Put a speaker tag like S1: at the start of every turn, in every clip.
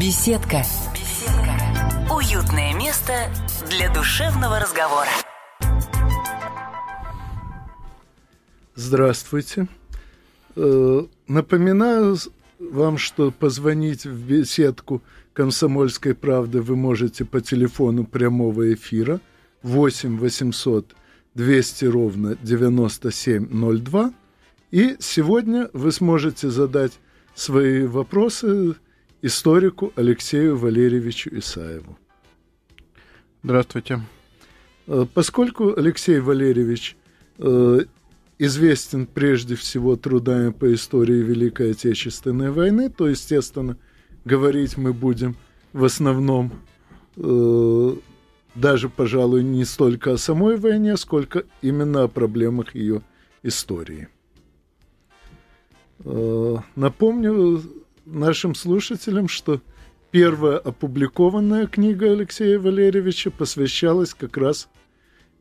S1: Беседка. Беседка. Уютное место для душевного разговора.
S2: Здравствуйте. Э, напоминаю вам, что позвонить в беседку «Комсомольской правды» вы можете по телефону прямого эфира 8 800 200 ровно 9702. И сегодня вы сможете задать свои вопросы историку Алексею Валерьевичу Исаеву.
S3: Здравствуйте.
S2: Э, поскольку Алексей Валерьевич э, известен прежде всего трудами по истории Великой Отечественной войны, то, естественно, говорить мы будем в основном э, даже, пожалуй, не столько о самой войне, сколько именно о проблемах ее истории. Э, напомню нашим слушателям, что первая опубликованная книга Алексея Валерьевича посвящалась как раз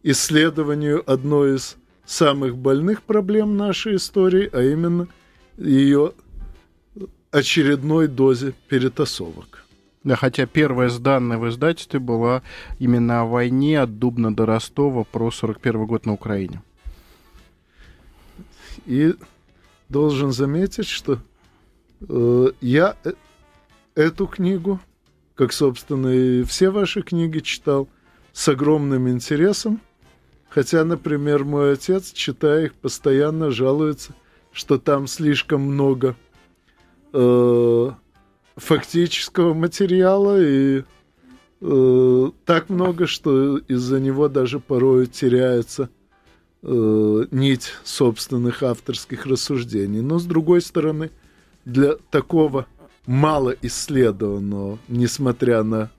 S2: исследованию одной из самых больных проблем нашей истории, а именно ее очередной дозе перетасовок.
S3: Да, хотя первая сданная в издательстве была именно о войне от Дубна до Ростова про 41 год на Украине.
S2: И должен заметить, что я э, эту книгу, как, собственно, и все ваши книги читал с огромным интересом – Хотя, например, мой отец, читая их, постоянно жалуется, что там слишком много э, фактического материала и э, так много, что из-за него даже порой теряется э, нить собственных авторских рассуждений. Но с другой стороны, для такого мало исследованного, несмотря на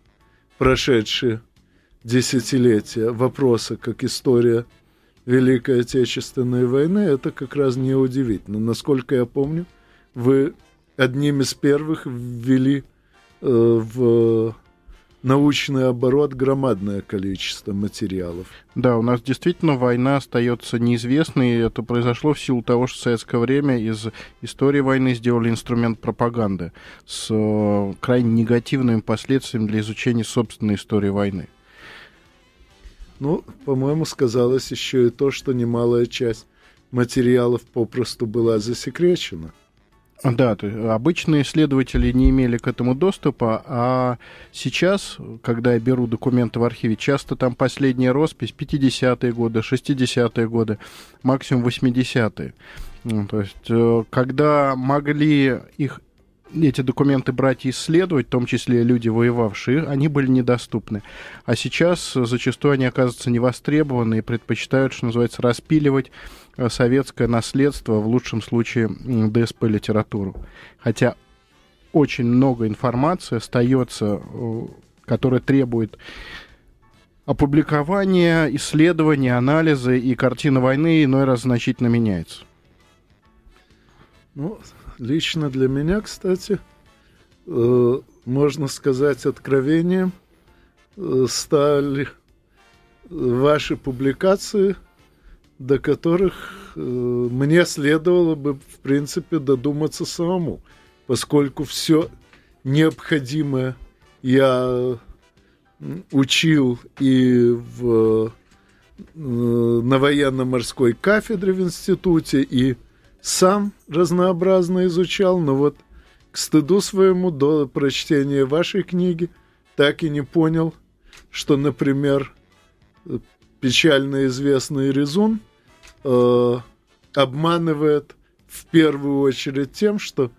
S2: прошедшие десятилетия вопроса, как история Великой Отечественной войны, это как раз неудивительно. Насколько я помню, вы одним из первых ввели э, в научный оборот громадное количество материалов.
S3: Да, у нас действительно война остается неизвестной, и это произошло в силу того, что в советское время из истории войны сделали инструмент пропаганды с э, крайне негативными последствиями для изучения собственной истории войны.
S2: Ну, по-моему, сказалось еще и то, что немалая часть материалов попросту была засекречена.
S3: Да, то есть обычные исследователи не имели к этому доступа, а сейчас, когда я беру документы в архиве, часто там последняя роспись 50-е годы, 60-е годы, максимум 80-е. Ну, то есть, э, когда могли их эти документы брать и исследовать, в том числе люди, воевавшие, они были недоступны. А сейчас зачастую они оказываются невостребованы и предпочитают, что называется, распиливать советское наследство, в лучшем случае ДСП-литературу. Хотя очень много информации остается, э, которая требует опубликования, исследования, анализа, и картина войны иной раз значительно меняется.
S2: Ну, лично для меня, кстати, э, можно сказать, откровением э, стали ваши публикации, до которых э, мне следовало бы, в принципе, додуматься самому, поскольку все необходимое я учил и в, на военно-морской кафедре в институте, и сам разнообразно изучал, но вот к стыду своему до прочтения вашей книги так и не понял, что, например, печально известный Резун э, обманывает в первую очередь тем, что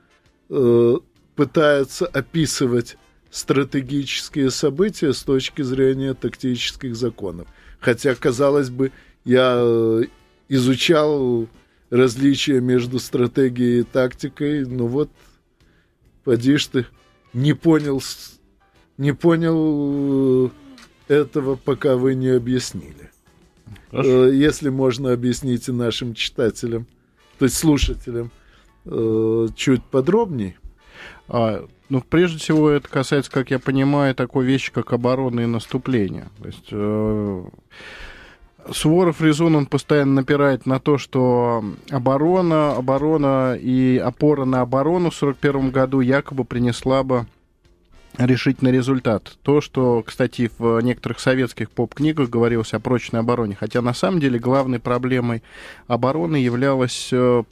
S2: э, пытается описывать стратегические события с точки зрения тактических законов. Хотя, казалось бы, я э, изучал различия между стратегией и тактикой. Ну вот, поди ты, не понял, не понял э, этого, пока вы не объяснили. Хорошо. Э, если можно, объясните нашим читателям, то есть слушателям, э, чуть подробнее.
S3: А, ну, прежде всего, это касается, как я понимаю, такой вещи, как оборона и наступление. То есть э, Суворов Резун, он постоянно напирает на то, что оборона, оборона и опора на оборону в 1941 году якобы принесла бы решительный результат. То, что, кстати, в некоторых советских поп-книгах говорилось о прочной обороне, хотя на самом деле главной проблемой обороны являлось э,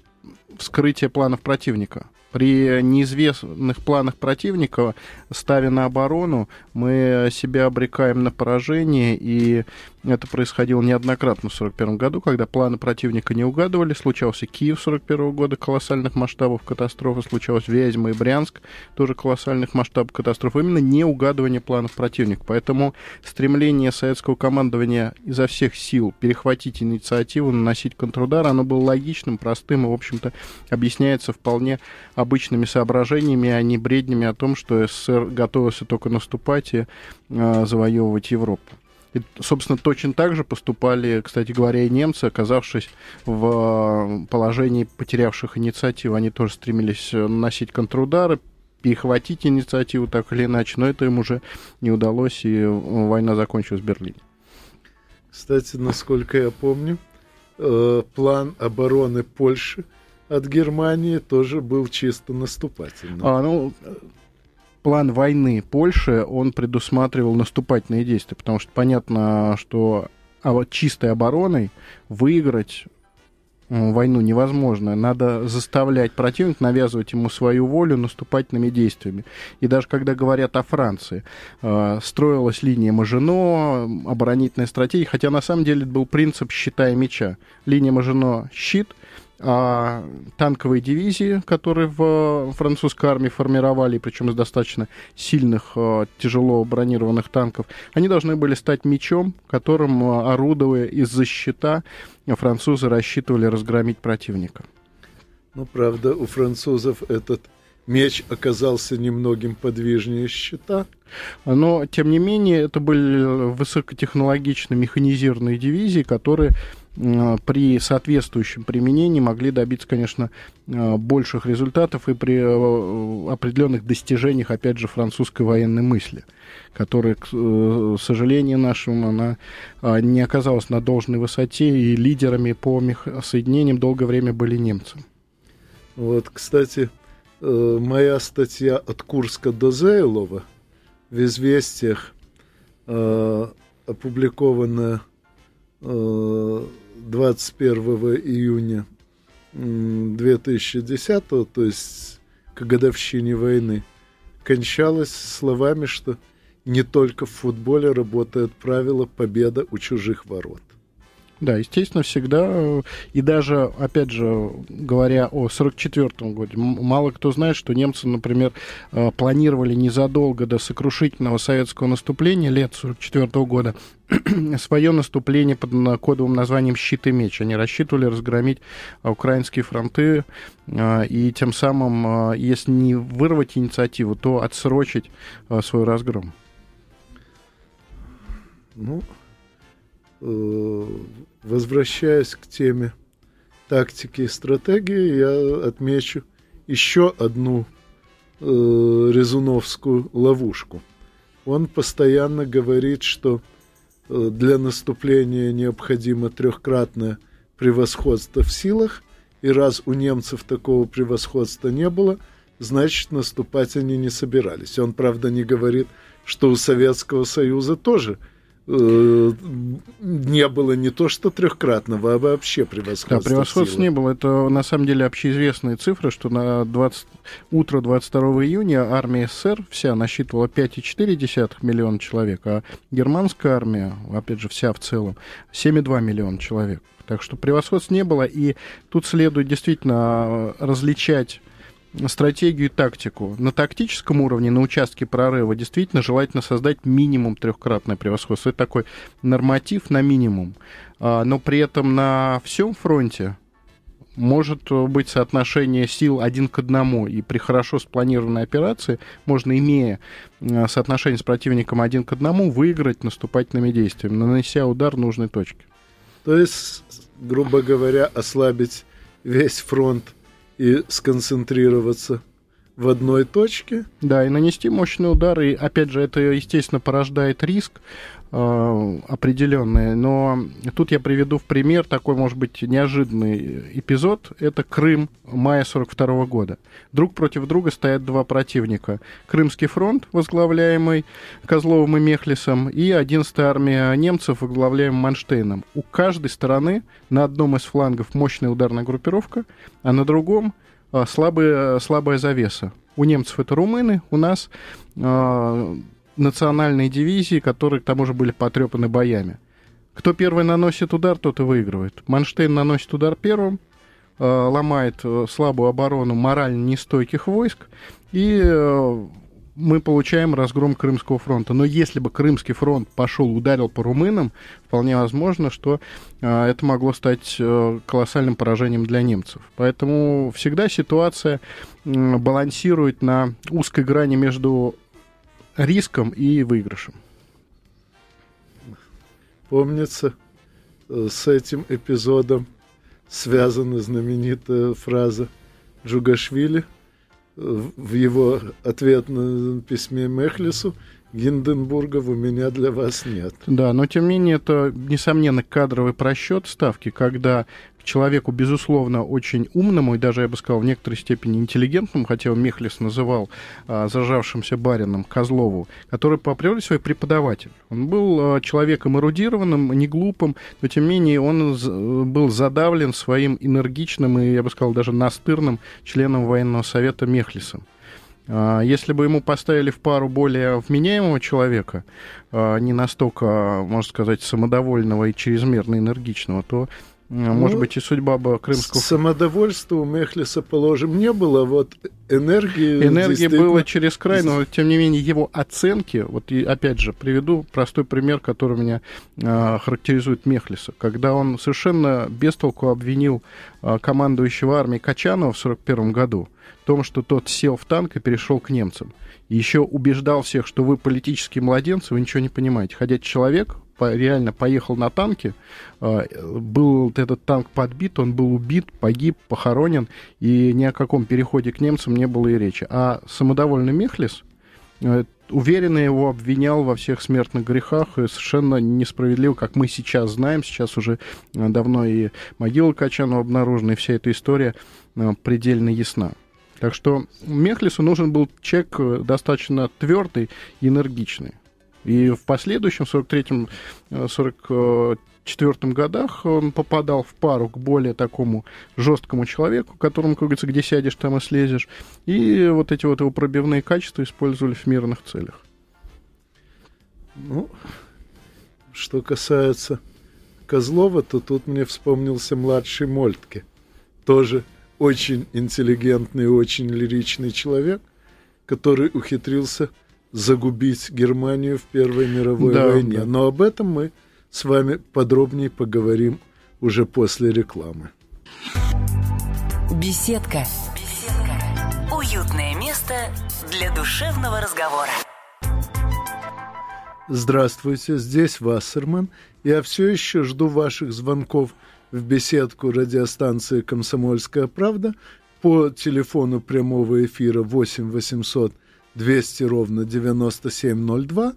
S3: вскрытие планов противника. При неизвестных планах противника, ставя на оборону, мы себя обрекаем на поражение, и это происходило неоднократно в 1941 году, когда планы противника не угадывали. Случался Киев 1941 года, колоссальных масштабов катастрофы, случалось Вязьма и Брянск, тоже колоссальных масштабов катастрофы. Именно не угадывание планов противника. Поэтому стремление советского командования изо всех сил перехватить инициативу, наносить контрудар, оно было логичным, простым и, в общем-то, объясняется вполне обычными соображениями, а не бреднями о том, что СССР готовился только наступать и э, завоевывать Европу. И, собственно, точно так же поступали, кстати говоря, и немцы, оказавшись в а, положении потерявших инициативу. Они тоже стремились наносить контрудары, перехватить инициативу так или иначе, но это им уже не удалось, и война закончилась в Берлине.
S2: Кстати, насколько я помню, э, план обороны Польши от Германии тоже был чисто наступательным.
S3: А, ну, план войны Польши, он предусматривал наступательные действия, потому что понятно, что а чистой обороной выиграть войну невозможно. Надо заставлять противника, навязывать ему свою волю наступательными действиями. И даже когда говорят о Франции, э, строилась линия Мажино, оборонительная стратегия, хотя на самом деле это был принцип щита и меча. Линия Мажино — щит, а танковые дивизии, которые в французской армии формировали, причем из достаточно сильных, а, тяжело бронированных танков, они должны были стать мечом, которым, а, орудуя из-за щита, французы рассчитывали разгромить противника.
S2: Ну, правда, у французов этот меч оказался немногим подвижнее щита.
S3: Но, тем не менее, это были высокотехнологично механизированные дивизии, которые Э, при соответствующем применении могли добиться, конечно, э, больших результатов и при э, определенных достижениях, опять же, французской военной мысли, которая, к сожалению нашему, она не оказалась на должной высоте, и лидерами по соединениям долгое время были немцы.
S2: Вот, кстати, моя статья «От Курска до Зейлова» в «Известиях» опубликованная 21 июня 2010, то есть к годовщине войны, кончалась словами, что не только в футболе работает правило «победа у чужих ворот».
S3: Да, естественно, всегда. И даже, опять же, говоря о 1944 году, мало кто знает, что немцы, например, э, планировали незадолго до сокрушительного советского наступления лет 1944 года свое наступление под кодовым названием «Щит и меч». Они рассчитывали разгромить украинские фронты э, и тем самым, э, если не вырвать инициативу, то отсрочить свой разгром.
S2: Ну, возвращаясь к теме тактики и стратегии, я отмечу еще одну э, резуновскую ловушку. Он постоянно говорит, что э, для наступления необходимо трехкратное превосходство в силах, и раз у немцев такого превосходства не было, значит наступать они не собирались. Он, правда, не говорит, что у Советского Союза тоже – Э, не было не то что трехкратного, а вообще превосходства.
S3: Да, превосходства не было. Это на самом деле общеизвестные цифры, что на 20... утро 22 июня армия СССР вся насчитывала 5,4 миллиона человек, а германская армия, опять же, вся в целом, 7,2 миллиона человек. Так что превосходств не было, и тут следует действительно различать стратегию и тактику. На тактическом уровне, на участке прорыва, действительно желательно создать минимум трехкратное превосходство. Это такой норматив на минимум. А, но при этом на всем фронте может быть соотношение сил один к одному, и при хорошо спланированной операции можно, имея а, соотношение с противником один к одному, выиграть наступательными действиями, нанеся удар нужной точки.
S2: То есть, грубо говоря, ослабить весь фронт и сконцентрироваться в одной точке.
S3: Да, и нанести мощный удар. И, опять же, это, естественно, порождает риск определенные. Но тут я приведу в пример такой, может быть, неожиданный эпизод. Это Крым мая 42 года. Друг против друга стоят два противника. Крымский фронт, возглавляемый Козловым и Мехлисом, и 11-я армия немцев, возглавляемая Манштейном. У каждой стороны на одном из флангов мощная ударная группировка, а на другом э, слабая, слабая завеса. У немцев это румыны, у нас э, национальные дивизии, которые к тому же были потрепаны боями. Кто первый наносит удар, тот и выигрывает. Манштейн наносит удар первым, э, ломает э, слабую оборону морально нестойких войск, и э, мы получаем разгром Крымского фронта. Но если бы Крымский фронт пошел, ударил по румынам, вполне возможно, что это могло стать колоссальным поражением для немцев. Поэтому всегда ситуация балансирует на узкой грани между риском и выигрышем.
S2: Помнится, э, с этим эпизодом связана знаменитая фраза Джугашвили в его ответном письме Мехлису Гинденбургов у меня для вас нет.
S3: Да, но тем не менее это, несомненно, кадровый просчет ставки, когда человеку, безусловно, очень умному и даже, я бы сказал, в некоторой степени интеллигентному, хотя его Мехлис называл а, зажавшимся барином Козлову, который по априори свой преподаватель. Он был а, человеком эрудированным, не глупым, но тем не менее он был задавлен своим энергичным и, я бы сказал, даже настырным членом военного совета Мехлисом. А, если бы ему поставили в пару более вменяемого человека, а, не настолько, можно сказать, самодовольного и чрезмерно энергичного, то ну, Может быть, и судьба бы крымского...
S2: Самодовольства у Мехлиса, положим, не было, вот энергии...
S3: Энергии было через край, но, тем не менее, его оценки... Вот, и, опять же, приведу простой пример, который меня э, характеризует Мехлиса. Когда он совершенно без толку обвинил э, командующего армией Качанова в 1941 году том, что тот сел в танк и перешел к немцам. И еще убеждал всех, что вы политические младенцы, вы ничего не понимаете. Хотя человек реально поехал на танке, а, был этот танк подбит, он был убит, погиб, похоронен, и ни о каком переходе к немцам не было и речи. А самодовольный Мехлис, э, уверенно его обвинял во всех смертных грехах, и совершенно несправедливо, как мы сейчас знаем, сейчас уже э, давно и могила Качанова обнаружена, и вся эта история э, предельно ясна. Так что Мехлису нужен был человек достаточно твердый и энергичный. И в последующем, в 43-м, 44 годах он попадал в пару к более такому жесткому человеку, которому, как говорится, где сядешь, там и слезешь. И вот эти вот его пробивные качества использовали в мирных целях.
S2: Ну, что касается Козлова, то тут мне вспомнился младший Мольтке. Тоже очень интеллигентный, очень лиричный человек, который ухитрился загубить Германию в Первой мировой да, войне. Да. Но об этом мы с вами подробнее поговорим уже после рекламы.
S1: Беседка. Беседка. Уютное место для душевного разговора.
S2: Здравствуйте, здесь Вассерман. Я все еще жду ваших звонков в беседку радиостанции «Комсомольская правда» по телефону прямого эфира 8 800 200 ровно 9702.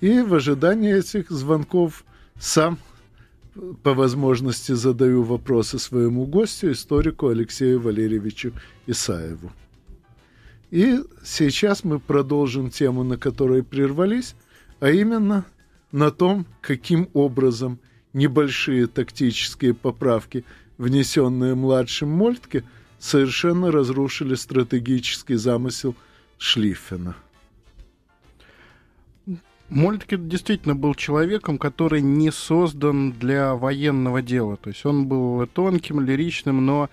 S2: И в ожидании этих звонков сам по возможности задаю вопросы своему гостю, историку Алексею Валерьевичу Исаеву. И сейчас мы продолжим тему, на которой прервались, а именно на том, каким образом небольшие тактические поправки, внесенные младшим Мольтке, совершенно разрушили стратегический замысел – Шлиффена.
S3: Мольтке действительно был человеком, который не создан для военного дела. То есть он был тонким, лиричным, но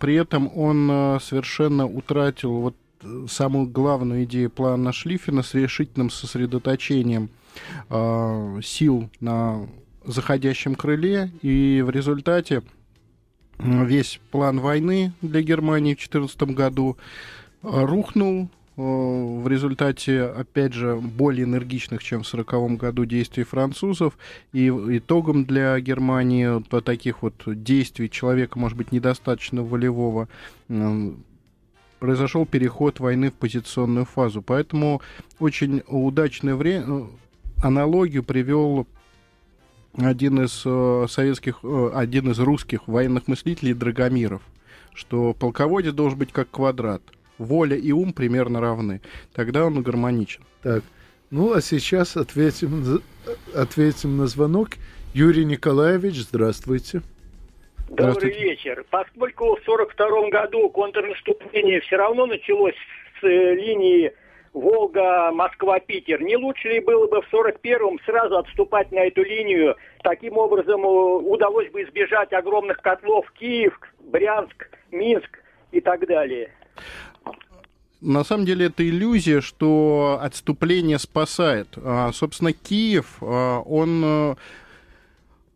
S3: при этом он э, совершенно утратил вот э, самую главную идею плана Шлиффена с решительным сосредоточением э, сил на заходящем крыле, и в результате весь план войны для Германии в 2014 году рухнул, Э, в результате, опять же, более энергичных, чем в 1940 году действий французов. И итогом для Германии таких вот действий человека, может быть, недостаточно волевого, э, произошел переход войны в позиционную фазу. Поэтому очень удачное время, аналогию привел один из э, советских, э, один из русских военных мыслителей Драгомиров, что полководец должен быть как квадрат. Воля и ум примерно равны. Тогда он гармоничен.
S2: Так, ну а сейчас ответим, ответим на звонок. Юрий Николаевич, здравствуйте.
S4: Добрый вечер. Поскольку в 1942 году контрнаступление все равно началось с э, линии Волга-Москва-Питер, не лучше ли было бы в 41-м сразу отступать на эту линию? Таким образом э, удалось бы избежать огромных котлов Киев, Брянск, Минск и так далее.
S3: На самом деле это иллюзия, что отступление спасает. А, собственно, Киев, а, он э,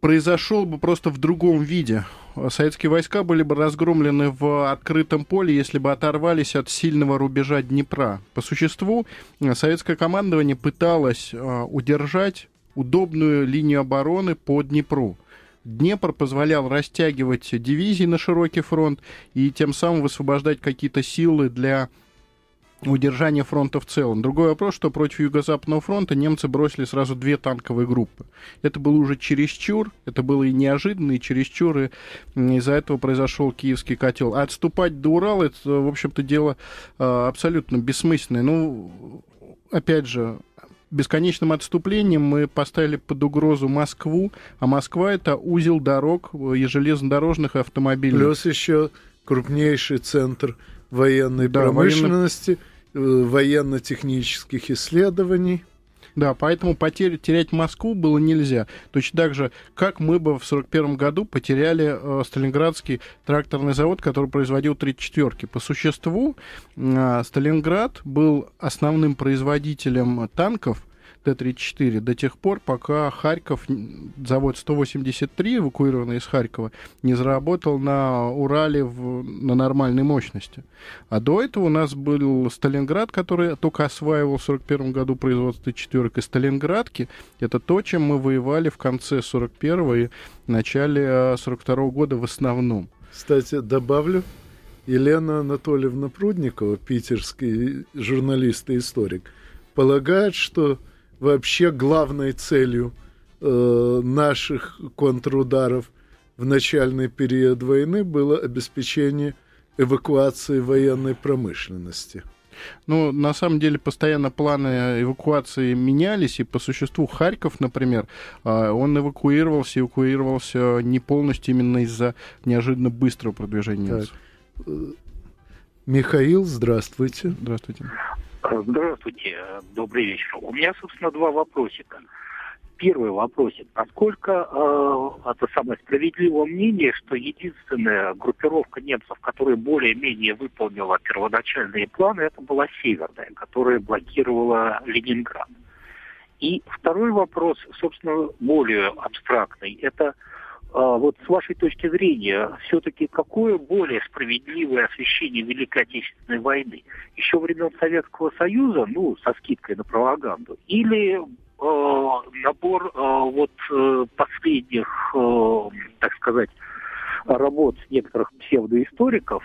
S3: произошел бы просто в другом виде. Советские войска были бы разгромлены в открытом поле, если бы оторвались от сильного рубежа Днепра. По существу, советское командование пыталось а, удержать удобную линию обороны по Днепру. Днепр позволял растягивать дивизии на широкий фронт и тем самым высвобождать какие-то силы для удержания фронта в целом. Другой вопрос, что против Юго-Западного фронта немцы бросили сразу две танковые группы. Это было уже чересчур, это было и неожиданно, и чересчур, и из-за этого произошел киевский котел. А отступать до Урала, это, в общем-то, дело а, абсолютно бессмысленное. Ну, опять же, бесконечным отступлением мы поставили под угрозу Москву, а Москва это узел дорог и железнодорожных и автомобилей.
S2: Плюс еще крупнейший центр военной да, промышленности, военно... Э, военно-технических исследований.
S3: Да, поэтому потерь, терять Москву было нельзя. Точно так же, как мы бы в 1941 году потеряли э, Сталинградский тракторный завод, который производил 34-ки. По существу, э, Сталинград был основным производителем танков Т-34 до тех пор, пока Харьков, завод 183, эвакуированный из Харькова, не заработал на Урале в, на нормальной мощности. А до этого у нас был Сталинград, который только осваивал в 41 году производство четверок. И Сталинградки — это то, чем мы воевали в конце 41 и начале 42 -го года в основном.
S2: Кстати, добавлю, Елена Анатольевна Прудникова, питерский журналист и историк, полагает, что вообще главной целью э, наших контрударов в начальный период войны было обеспечение эвакуации военной промышленности.
S3: Ну, на самом деле, постоянно планы эвакуации менялись, и по существу Харьков, например, а, он эвакуировался, эвакуировался не полностью именно из-за неожиданно быстрого продвижения немцев. Э,
S2: Михаил, здравствуйте.
S3: Здравствуйте.
S5: Здравствуйте, добрый вечер. У меня, собственно, два вопросика. Первый вопросик. Насколько э, это самое справедливое мнение, что единственная группировка немцев, которая более-менее выполнила первоначальные планы, это была Северная, которая блокировала Ленинград. И второй вопрос, собственно, более абстрактный. Это вот с вашей точки зрения, все-таки какое более справедливое освещение Великой Отечественной войны? Еще времен Советского Союза, ну, со скидкой на пропаганду, или э, набор э, вот э, последних, э, так сказать, работ некоторых псевдоисториков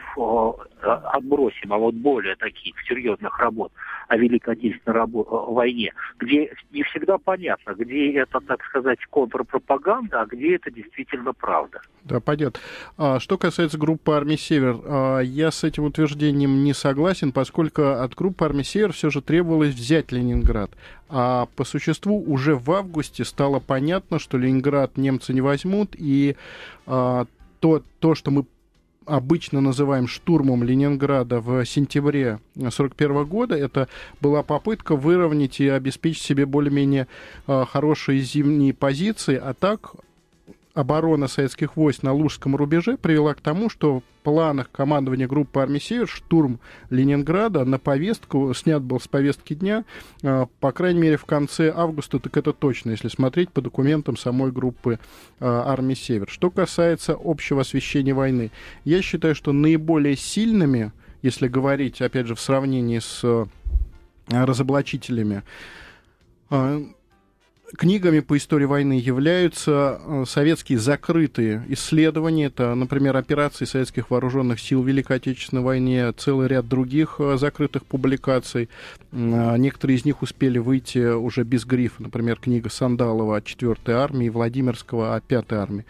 S5: отбросим, а вот более таких серьезных работ о Великой Отечественной рабо- войне, где не всегда понятно, где это, так сказать, контрпропаганда, а где это действительно правда.
S3: Да, пойдет. А, что касается группы армии «Север», а, я с этим утверждением не согласен, поскольку от группы армии «Север» все же требовалось взять Ленинград. А по существу уже в августе стало понятно, что Ленинград немцы не возьмут, и а, то, то, что мы обычно называем штурмом Ленинграда в сентябре 1941 года, это была попытка выровнять и обеспечить себе более-менее э, хорошие зимние позиции, а так оборона советских войск на Лужском рубеже привела к тому, что в планах командования группы армии «Север» штурм Ленинграда на повестку, снят был с повестки дня, э, по крайней мере, в конце августа, так это точно, если смотреть по документам самой группы э, армии «Север». Что касается общего освещения войны, я считаю, что наиболее сильными, если говорить, опять же, в сравнении с э, разоблачителями, книгами по истории войны являются э, советские закрытые исследования. Это, например, операции советских вооруженных сил в Великой Отечественной войне, целый ряд других э, закрытых публикаций. А некоторые из них успели выйти уже без грифа. Например, книга Сандалова о 4-й армии, Владимирского о 5-й армии.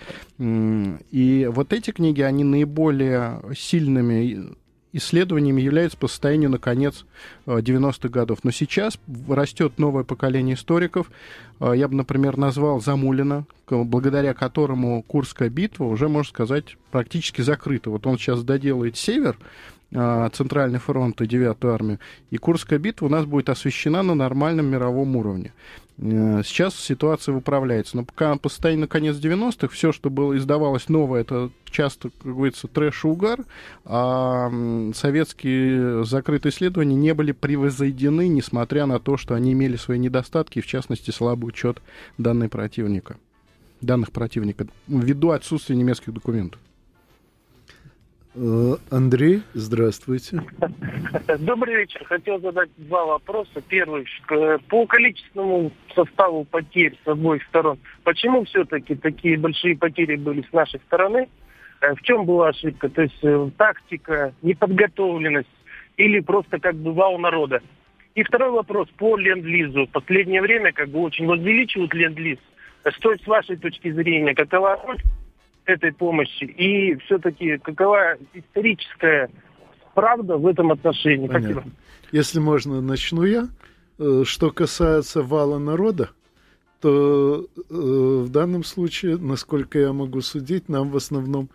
S3: И вот эти книги, они наиболее сильными исследованиями является по состоянию на конец 90-х э, годов. Но сейчас растет новое поколение историков. Э, я бы, например, назвал Замулина, благодаря которому Курская битва уже, можно сказать, практически закрыта. Вот он сейчас доделает север, э, Центральный фронт и 9-ю армию, и Курская битва у нас будет освещена на нормальном мировом уровне. Э, сейчас ситуация выправляется. Но пока по состоянию конец 90-х все, что было издавалось новое, это часто, как говорится, трэш и угар, а советские закрытые исследования не были превозойдены, несмотря на то, что они имели свои недостатки, в частности, слабый учет данных противника, данных противника, ввиду отсутствия немецких документов.
S2: Э, Андрей, здравствуйте.
S6: Добрый вечер. Хотел задать два вопроса. Первый. По количественному составу потерь с обоих сторон, почему все-таки такие большие потери были с нашей стороны? Э, в чем была ошибка? То есть э, тактика, неподготовленность или просто как бы вау народа? И второй вопрос по ленд-лизу. В последнее время как бы очень возвеличивают ленд-лиз. Что с вашей точки зрения, какова роль этой помощи и все-таки какова историческая правда в этом отношении?
S2: Понятно. Спасибо. Если можно, начну я. Э, что касается вала народа, то э, в данном случае, насколько я могу судить, нам в основном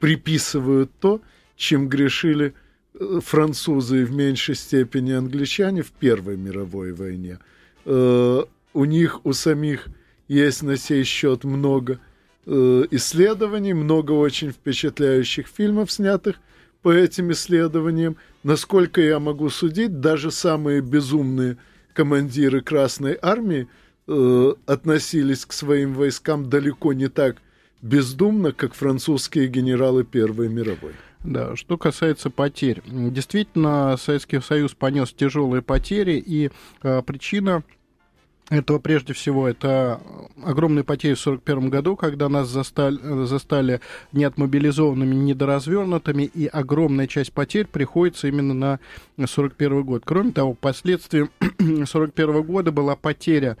S2: приписывают то, чем грешили э, французы и в меньшей степени англичане в Первой мировой войне. У них, у самих есть на сей счет много Э, исследований, много очень впечатляющих фильмов, снятых по этим исследованиям. Насколько я могу судить, даже самые безумные командиры Красной Армии э, относились к своим войскам далеко не так бездумно, как французские генералы Первой мировой.
S3: Да, что касается потерь. Действительно, Советский Союз понес тяжелые потери, и э, причина этого прежде всего это огромные потери в 1941 году, когда нас застали, застали неотмобилизованными, недоразвернутыми, и огромная часть потерь приходится именно на 1941 год. Кроме того, последствием 1941 года была потеря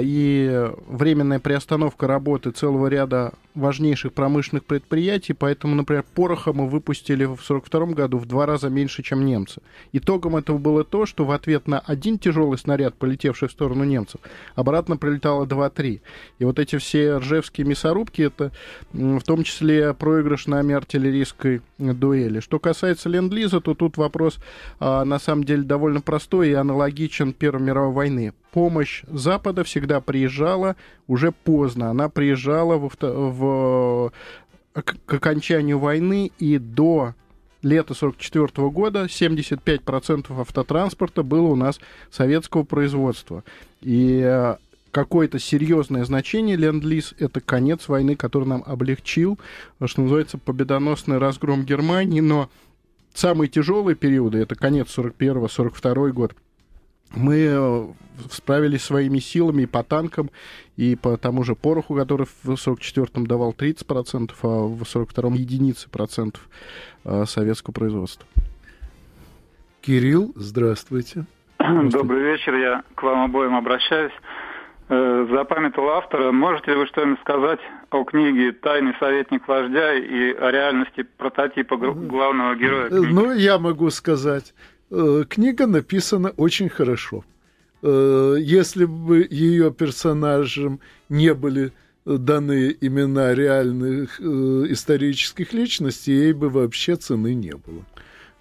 S3: и временная приостановка работы целого ряда важнейших промышленных предприятий, поэтому, например, пороха мы выпустили в 1942 году в два раза меньше, чем немцы. Итогом этого было то, что в ответ на один тяжелый снаряд, полетевший в сторону немцев, обратно прилетало 2-3. И вот эти все ржевские мясорубки, это в том числе проигрыш нами артиллерийской дуэли. Что касается Ленд-Лиза, то тут вопрос а, на самом деле довольно простой и аналогичен Первой мировой войны помощь Запада всегда приезжала уже поздно. Она приезжала в, в, к окончанию войны и до лета 44 года 75% автотранспорта было у нас советского производства. И э, какое-то серьезное значение Ленд-Лиз — это конец войны, который нам облегчил, что называется, победоносный разгром Германии, но самые тяжелые периоды — это конец 41-42 год — мы э, справились своими силами и по танкам, и по тому же пороху, который в 44-м давал 30%, а в 42-м единицы процентов э, советского производства.
S2: Кирилл, здравствуйте.
S7: здравствуйте. Добрый вечер, я к вам обоим обращаюсь. Э, запамятовал автора. Можете ли вы что-нибудь сказать о книге «Тайный советник вождя» и о реальности прототипа главного героя? Книги?
S2: Ну, я могу сказать. Э, книга написана очень хорошо. Э, если бы ее персонажам не были даны имена реальных э, исторических личностей, ей бы вообще цены не было.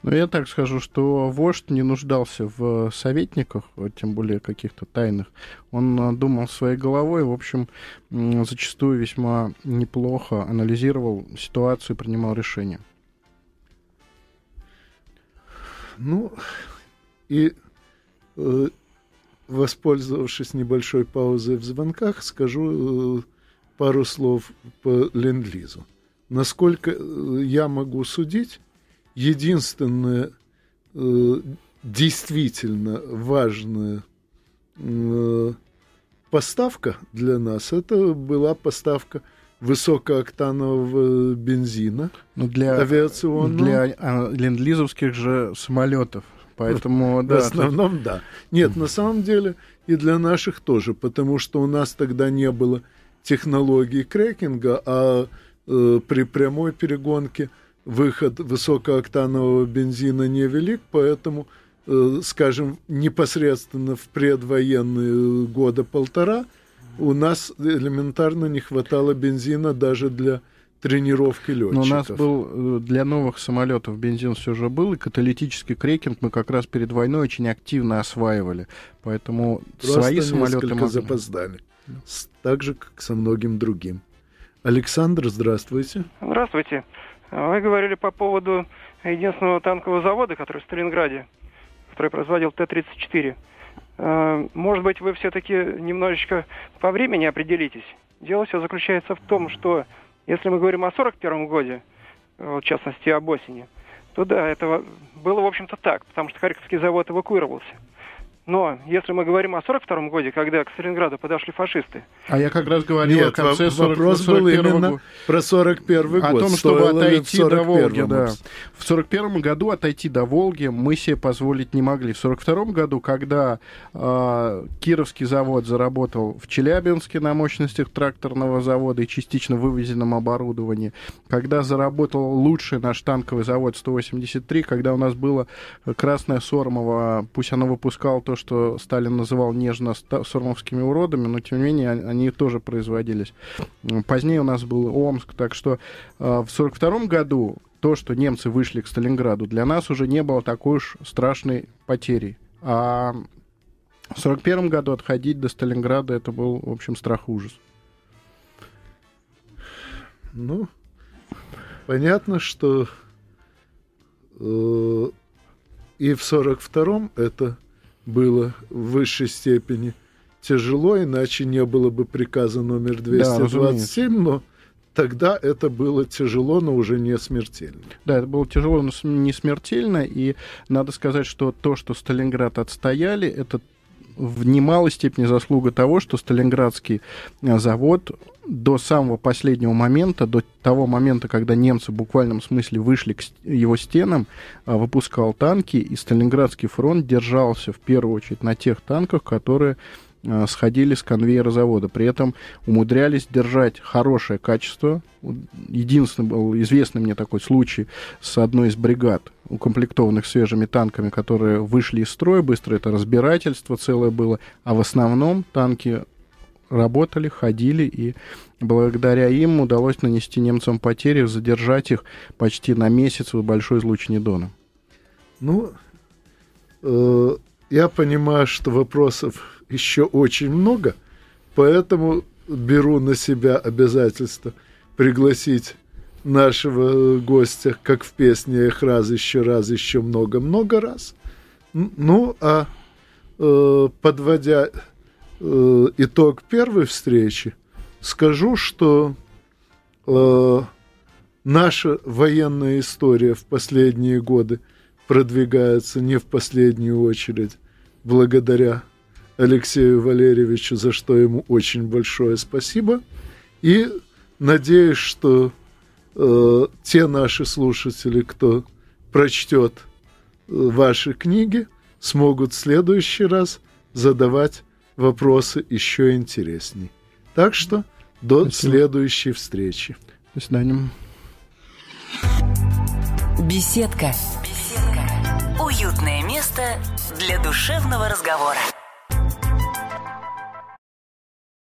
S3: Но я так скажу, что вождь не нуждался в советниках, тем более каких-то тайных. Он думал своей головой, в общем, зачастую весьма неплохо анализировал ситуацию и принимал решения.
S2: Ну, и э, воспользовавшись небольшой паузой в звонках, скажу э, пару слов по ленд-лизу. Насколько э, я могу судить, единственное э, действительно важное э, поставка для нас, это была поставка высокооктанового бензина
S3: Ну, для,
S2: авиационного.
S3: для а, ленд-лизовских же самолетов. Поэтому,
S2: В
S3: да,
S2: основном, да. Нет, на самом деле и для наших тоже, потому что у нас тогда не было технологии крекинга, а э, при прямой перегонке выход высокооктанового бензина невелик, поэтому, э, скажем, непосредственно в предвоенные года полтора у нас элементарно не хватало бензина даже для тренировки летчиков.
S3: Но у нас был э, для новых самолетов бензин все же был, и каталитический крекинг мы как раз перед войной очень активно осваивали. Поэтому
S2: Просто
S3: свои самолеты
S2: несколько
S3: могли.
S2: запоздали. Так же, как со многим другим. Alександр, здравствуйте.
S8: Здравствуйте. Вы говорили по поводу единственного танкового завода, который в Сталинграде, который производил Т-34. Э, Может быть, вы все-таки немножечко по времени определитесь. Дело все заключается в том, что если мы говорим о 41 годе, э, в частности об осени, то да, это было, в общем-то, так, потому что Харьковский завод эвакуировался. Но если мы говорим о 42 годе, когда к Сталинграду подошли фашисты,
S3: А я как раз говорил о
S2: Нет,
S3: конце
S2: во-
S3: 40
S2: вопрос был
S3: 41
S2: именно
S3: года.
S2: про 41
S3: О
S2: год.
S3: том, чтобы
S2: Стоило
S3: отойти до
S2: 41-м
S3: Волги, да. В 41 году отойти до Волги мы себе позволить не могли. В 42 году, когда э, Кировский завод заработал в Челябинске на мощностях тракторного завода и частично вывезенном оборудовании, когда заработал лучший наш танковый завод 183, когда у нас было Красное Сормово, пусть оно выпускало то, что Сталин называл нежно сормовскими уродами, но тем не менее они- тоже производились. Позднее у нас был Омск, так что э, в 42 году то, что немцы вышли к Сталинграду, для нас уже не было такой уж страшной потери. А в 41 году отходить до Сталинграда это был, в общем, страх ужас.
S2: Ну, понятно, что э, и в 42-м это было в высшей степени тяжело, иначе не было бы приказа номер 227, но тогда это было тяжело, но уже не смертельно.
S3: Да, это было тяжело, но не смертельно. И надо сказать, что то, что Сталинград отстояли, это в немалой степени заслуга того, что Сталинградский э, завод до самого последнего момента, до того момента, когда немцы в буквальном смысле вышли к его стенам, э, выпускал танки, и Сталинградский фронт держался в первую очередь на тех танках, которые сходили с конвейера завода. При этом умудрялись держать хорошее качество. Единственный был известный мне такой случай с одной из бригад, укомплектованных свежими танками, которые вышли из строя быстро. Это разбирательство целое было. А в основном танки работали, ходили, и благодаря им удалось нанести немцам потери, задержать их почти на месяц в большой излучине Дона.
S2: Ну, э, я понимаю, что вопросов еще очень много, поэтому беру на себя обязательство пригласить нашего гостя, как в песне «Эх, раз, еще раз, еще много-много раз». Ну, а э, подводя э, итог первой встречи, скажу, что э, наша военная история в последние годы продвигается не в последнюю очередь благодаря Алексею Валерьевичу, за что ему очень большое спасибо. И надеюсь, что э, те наши слушатели, кто прочтет э, ваши книги, смогут в следующий раз задавать вопросы еще интересней. Так что до
S3: Спасибо.
S2: следующей встречи.
S3: До свидания.
S1: Беседка. Беседка. Уютное место для душевного разговора.